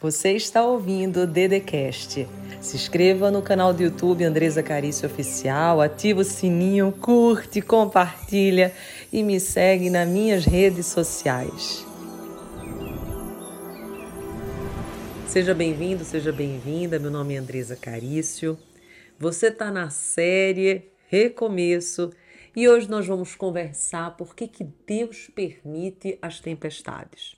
Você está ouvindo o Dedecast. Se inscreva no canal do YouTube Andresa Carício Oficial, ativa o sininho, curte, compartilha e me segue nas minhas redes sociais. Seja bem-vindo, seja bem-vinda. Meu nome é Andresa Carício. Você está na série Recomeço e hoje nós vamos conversar por que, que Deus permite as tempestades.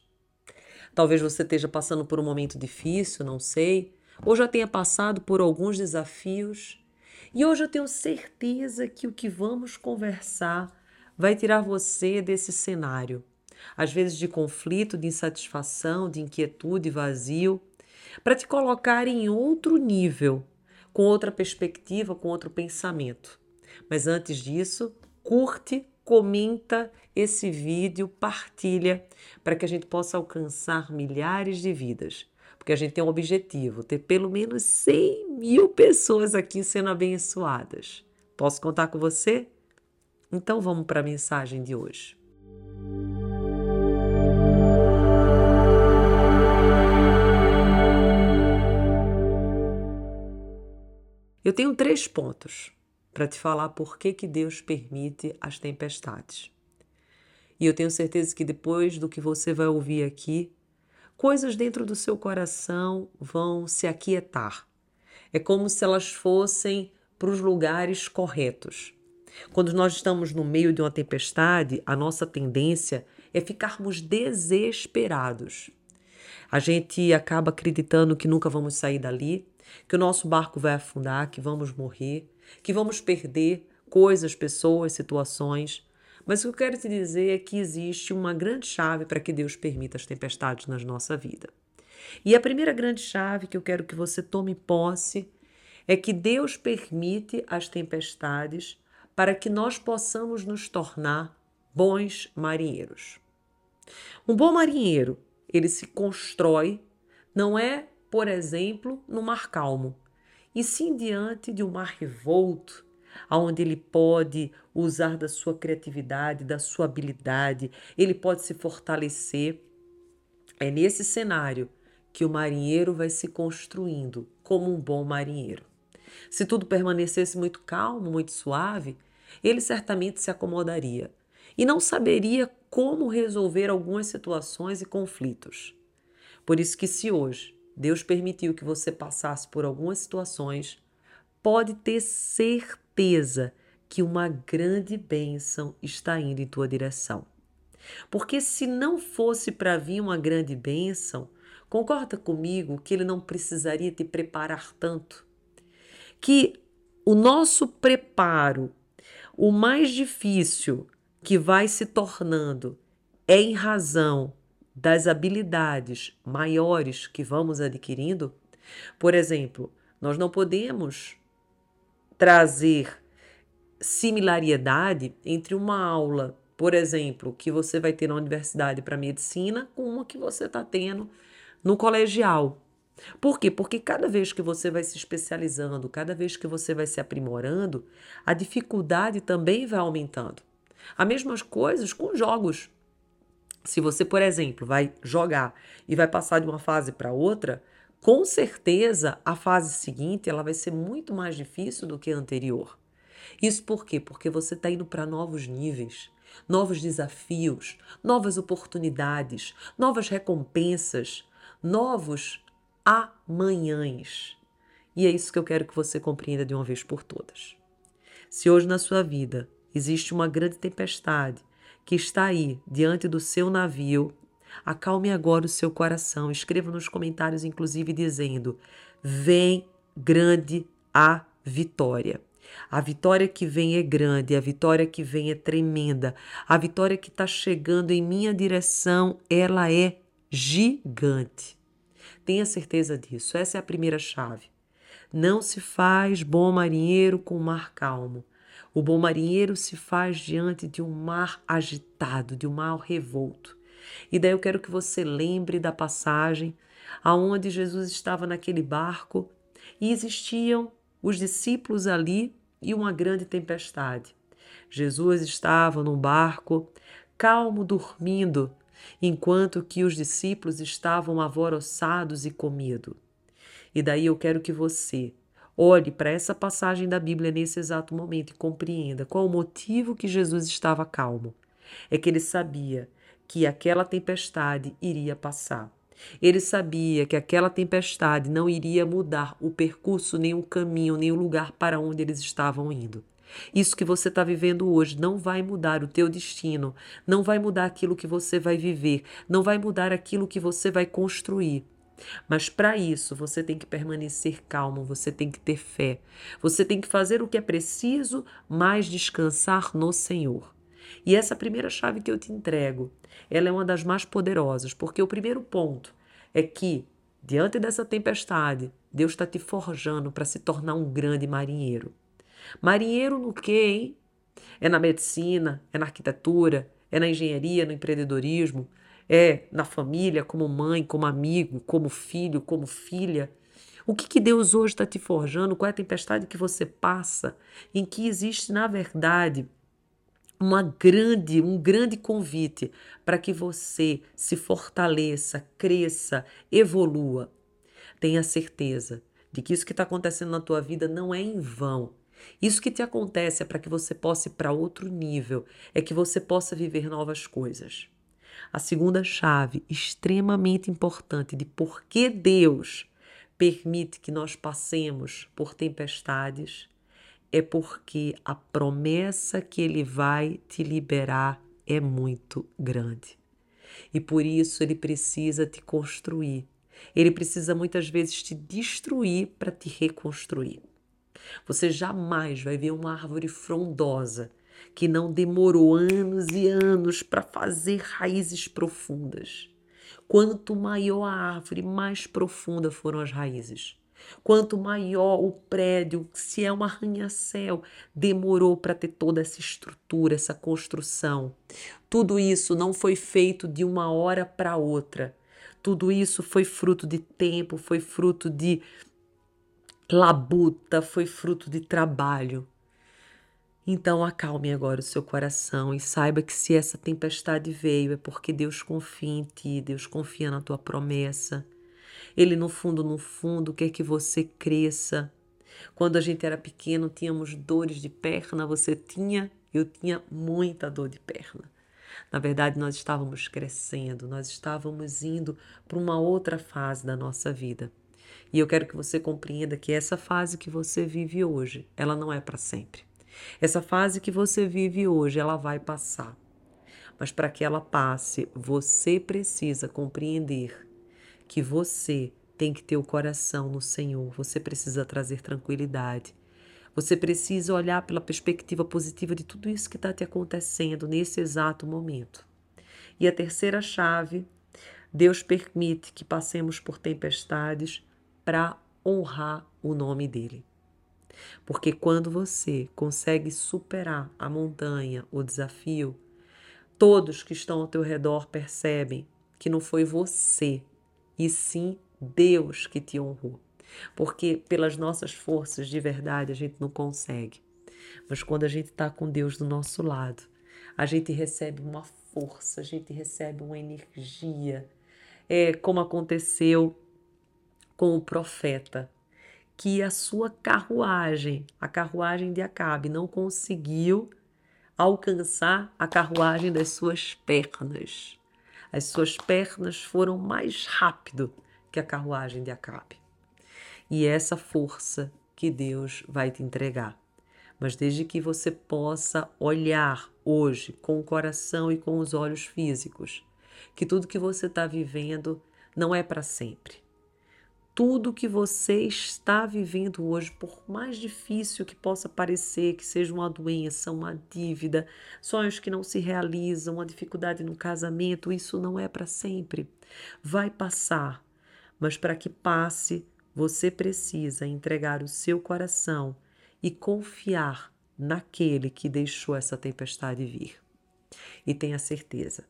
Talvez você esteja passando por um momento difícil, não sei, ou já tenha passado por alguns desafios. E hoje eu tenho certeza que o que vamos conversar vai tirar você desse cenário, às vezes de conflito, de insatisfação, de inquietude, vazio, para te colocar em outro nível, com outra perspectiva, com outro pensamento. Mas antes disso, curte, comenta esse vídeo, partilha para que a gente possa alcançar milhares de vidas. Porque a gente tem um objetivo, ter pelo menos 100 mil pessoas aqui sendo abençoadas. Posso contar com você? Então vamos para a mensagem de hoje. Eu tenho três pontos para te falar por que, que Deus permite as tempestades. E eu tenho certeza que depois do que você vai ouvir aqui, coisas dentro do seu coração vão se aquietar. É como se elas fossem para os lugares corretos. Quando nós estamos no meio de uma tempestade, a nossa tendência é ficarmos desesperados. A gente acaba acreditando que nunca vamos sair dali, que o nosso barco vai afundar, que vamos morrer, que vamos perder coisas, pessoas, situações. Mas o que eu quero te dizer é que existe uma grande chave para que Deus permita as tempestades na nossa vida. E a primeira grande chave que eu quero que você tome posse é que Deus permite as tempestades para que nós possamos nos tornar bons marinheiros. Um bom marinheiro, ele se constrói não é, por exemplo, no mar calmo, e sim diante de um mar revolto, onde ele pode usar da sua criatividade, da sua habilidade, ele pode se fortalecer. É nesse cenário que o marinheiro vai se construindo como um bom marinheiro. Se tudo permanecesse muito calmo, muito suave, ele certamente se acomodaria e não saberia como resolver algumas situações e conflitos. Por isso que se hoje Deus permitiu que você passasse por algumas situações, pode ter certeza que uma grande bênção está indo em tua direção. Porque se não fosse para vir uma grande bênção, concorda comigo que ele não precisaria te preparar tanto? Que o nosso preparo, o mais difícil que vai se tornando, é em razão das habilidades maiores que vamos adquirindo. Por exemplo, nós não podemos trazer similaridade entre uma aula, por exemplo, que você vai ter na universidade para medicina com uma que você está tendo no colegial. Por quê? Porque cada vez que você vai se especializando, cada vez que você vai se aprimorando, a dificuldade também vai aumentando. As mesmas coisas com jogos. Se você, por exemplo, vai jogar e vai passar de uma fase para outra, com certeza a fase seguinte ela vai ser muito mais difícil do que a anterior. Isso por quê? Porque você está indo para novos níveis, novos desafios, novas oportunidades, novas recompensas, novos amanhãs. E é isso que eu quero que você compreenda de uma vez por todas. Se hoje na sua vida existe uma grande tempestade, que está aí diante do seu navio, acalme agora o seu coração. Escreva nos comentários, inclusive, dizendo: Vem grande a vitória. A vitória que vem é grande, a vitória que vem é tremenda, a vitória que está chegando em minha direção, ela é gigante. Tenha certeza disso, essa é a primeira chave. Não se faz bom marinheiro com mar calmo. O bom marinheiro se faz diante de um mar agitado, de um mar revolto. E daí eu quero que você lembre da passagem aonde Jesus estava naquele barco e existiam os discípulos ali e uma grande tempestade. Jesus estava num barco, calmo, dormindo, enquanto que os discípulos estavam alvoroçados e com medo. E daí eu quero que você olhe para essa passagem da Bíblia nesse exato momento e compreenda qual o motivo que Jesus estava calmo. É que ele sabia que aquela tempestade iria passar. Ele sabia que aquela tempestade não iria mudar o percurso, nem o caminho, nem o lugar para onde eles estavam indo. Isso que você está vivendo hoje não vai mudar o teu destino, não vai mudar aquilo que você vai viver, não vai mudar aquilo que você vai construir. Mas para isso você tem que permanecer calmo, você tem que ter fé, você tem que fazer o que é preciso, mas descansar no Senhor. E essa primeira chave que eu te entrego, ela é uma das mais poderosas, porque o primeiro ponto é que, diante dessa tempestade, Deus está te forjando para se tornar um grande marinheiro. Marinheiro no quê, hein? É na medicina, é na arquitetura, é na engenharia, no empreendedorismo, é na família, como mãe, como amigo, como filho, como filha. O que, que Deus hoje está te forjando? Qual é a tempestade que você passa? Em que existe, na verdade, uma grande, um grande convite para que você se fortaleça, cresça, evolua. Tenha certeza de que isso que está acontecendo na tua vida não é em vão. Isso que te acontece é para que você possa ir para outro nível, é que você possa viver novas coisas. A segunda chave, extremamente importante, de por que Deus permite que nós passemos por tempestades, é porque a promessa que Ele vai te liberar é muito grande. E por isso Ele precisa te construir. Ele precisa muitas vezes te destruir para te reconstruir. Você jamais vai ver uma árvore frondosa que não demorou anos e anos para fazer raízes profundas. Quanto maior a árvore, mais profunda foram as raízes. Quanto maior o prédio, se é um arranha-céu, demorou para ter toda essa estrutura, essa construção. Tudo isso não foi feito de uma hora para outra. Tudo isso foi fruto de tempo, foi fruto de labuta, foi fruto de trabalho. Então acalme agora o seu coração e saiba que se essa tempestade veio é porque Deus confia em ti, Deus confia na tua promessa. Ele no fundo, no fundo, quer que você cresça. Quando a gente era pequeno, tínhamos dores de perna, você tinha, eu tinha muita dor de perna. Na verdade, nós estávamos crescendo, nós estávamos indo para uma outra fase da nossa vida. E eu quero que você compreenda que essa fase que você vive hoje, ela não é para sempre. Essa fase que você vive hoje, ela vai passar. Mas para que ela passe, você precisa compreender que você tem que ter o coração no Senhor, você precisa trazer tranquilidade. Você precisa olhar pela perspectiva positiva de tudo isso que está te acontecendo nesse exato momento. E a terceira chave, Deus permite que passemos por tempestades para honrar o nome dele. Porque quando você consegue superar a montanha, o desafio, todos que estão ao teu redor percebem que não foi você, e sim Deus que te honrou. Porque pelas nossas forças de verdade a gente não consegue. Mas quando a gente está com Deus do nosso lado, a gente recebe uma força, a gente recebe uma energia. É como aconteceu com o profeta, que a sua carruagem, a carruagem de Acabe, não conseguiu alcançar a carruagem das suas pernas. As suas pernas foram mais rápido que a carruagem de Acabe. E é essa força que Deus vai te entregar. Mas desde que você possa olhar hoje com o coração e com os olhos físicos, que tudo que você está vivendo não é para sempre tudo que você está vivendo hoje, por mais difícil que possa parecer, que seja uma doença, uma dívida, sonhos que não se realizam, uma dificuldade no casamento, isso não é para sempre. Vai passar, mas para que passe, você precisa entregar o seu coração e confiar naquele que deixou essa tempestade vir. E tenha certeza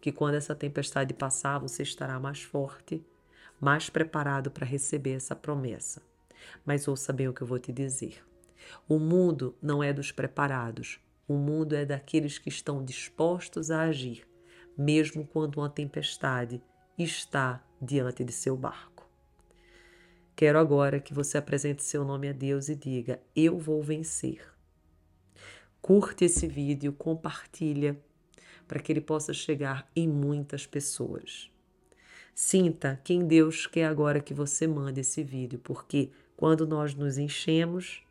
que quando essa tempestade passar, você estará mais forte mais preparado para receber essa promessa. Mas ouça bem o que eu vou te dizer. O mundo não é dos preparados, o mundo é daqueles que estão dispostos a agir, mesmo quando uma tempestade está diante de seu barco. Quero agora que você apresente seu nome a Deus e diga: Eu vou vencer. Curte esse vídeo, compartilha para que ele possa chegar em muitas pessoas. Sinta quem Deus quer agora que você mande esse vídeo, porque quando nós nos enchemos,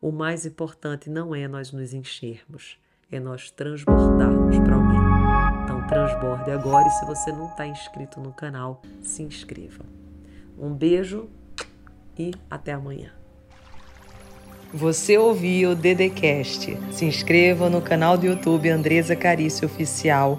o mais importante não é nós nos enchermos, é nós transbordarmos para alguém. Então, transborde agora e se você não está inscrito no canal, se inscreva. Um beijo e até amanhã. Você ouviu o Dedecast. Se inscreva no canal do YouTube Andresa Carício Oficial.